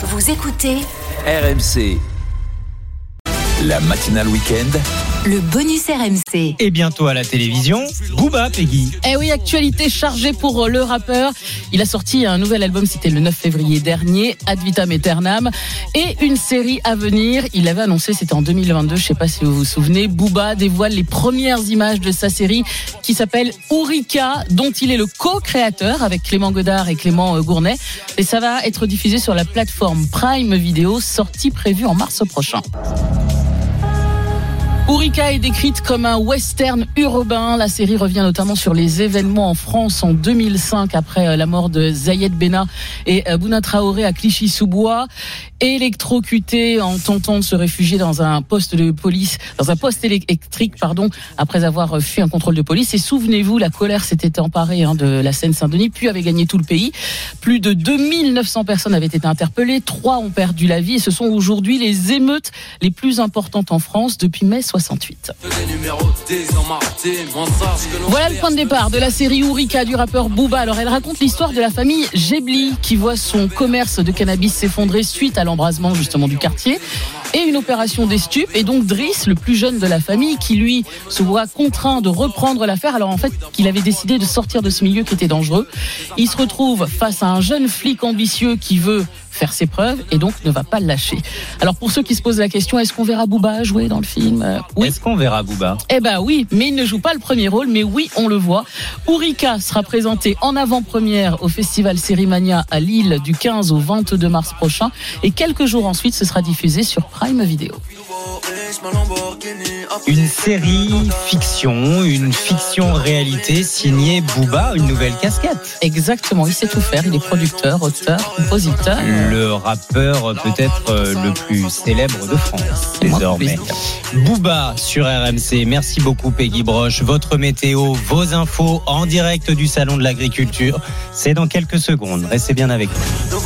Vous écoutez RMC. La matinale week-end. le bonus RMC. Et bientôt à la télévision, Booba Peggy. Eh oui, actualité chargée pour euh, le rappeur. Il a sorti un nouvel album, c'était le 9 février dernier, Ad Vitam Aeternam, et une série à venir. Il l'avait annoncé, c'était en 2022, je sais pas si vous vous souvenez. Booba dévoile les premières images de sa série qui s'appelle Ourika, dont il est le co-créateur avec Clément Godard et Clément euh, Gournay. Et ça va être diffusé sur la plateforme Prime Video, sortie prévue en mars prochain. Ourika est décrite comme un western urbain. La série revient notamment sur les événements en France en 2005 après euh, la mort de Zayed Bena et euh, Bouna Traoré à Clichy-sous-Bois. Électrocuté en tentant de se réfugier dans un poste de police, dans un poste électrique, pardon, après avoir euh, fui un contrôle de police. Et souvenez-vous, la colère s'était emparée hein, de la Seine-Saint-Denis, puis avait gagné tout le pays. Plus de 2900 personnes avaient été interpellées, trois ont perdu la vie et ce sont aujourd'hui les émeutes les plus importantes en France depuis mai 68. Voilà le point de départ de la série Ourika du rappeur Booba. Alors elle raconte l'histoire de la famille Gebli qui voit son commerce de cannabis s'effondrer suite à l'embrasement justement du quartier et une opération des stupes et donc Driss, le plus jeune de la famille, qui lui se voit contraint de reprendre l'affaire alors en fait qu'il avait décidé de sortir de ce milieu qui était dangereux. Il se retrouve face à un jeune flic ambitieux qui veut faire ses preuves et donc ne va pas le lâcher. Alors pour ceux qui se posent la question, est-ce qu'on verra Booba jouer dans le film? Euh, Oui. Est-ce qu'on verra Booba? Eh ben oui, mais il ne joue pas le premier rôle, mais oui, on le voit. Ourika sera présenté en avant-première au Festival Sérimania à Lille du 15 au 22 mars prochain et quelques jours ensuite, ce sera diffusé sur Prime Video. Une série fiction, une fiction réalité signée Booba, une nouvelle casquette. Exactement, il sait tout faire, il est producteur, auteur, compositeur. Le rappeur peut-être euh, le plus célèbre de France désormais. Booba sur RMC. Merci beaucoup Peggy Broche. Votre météo, vos infos en direct du salon de l'agriculture. C'est dans quelques secondes. Restez bien avec nous.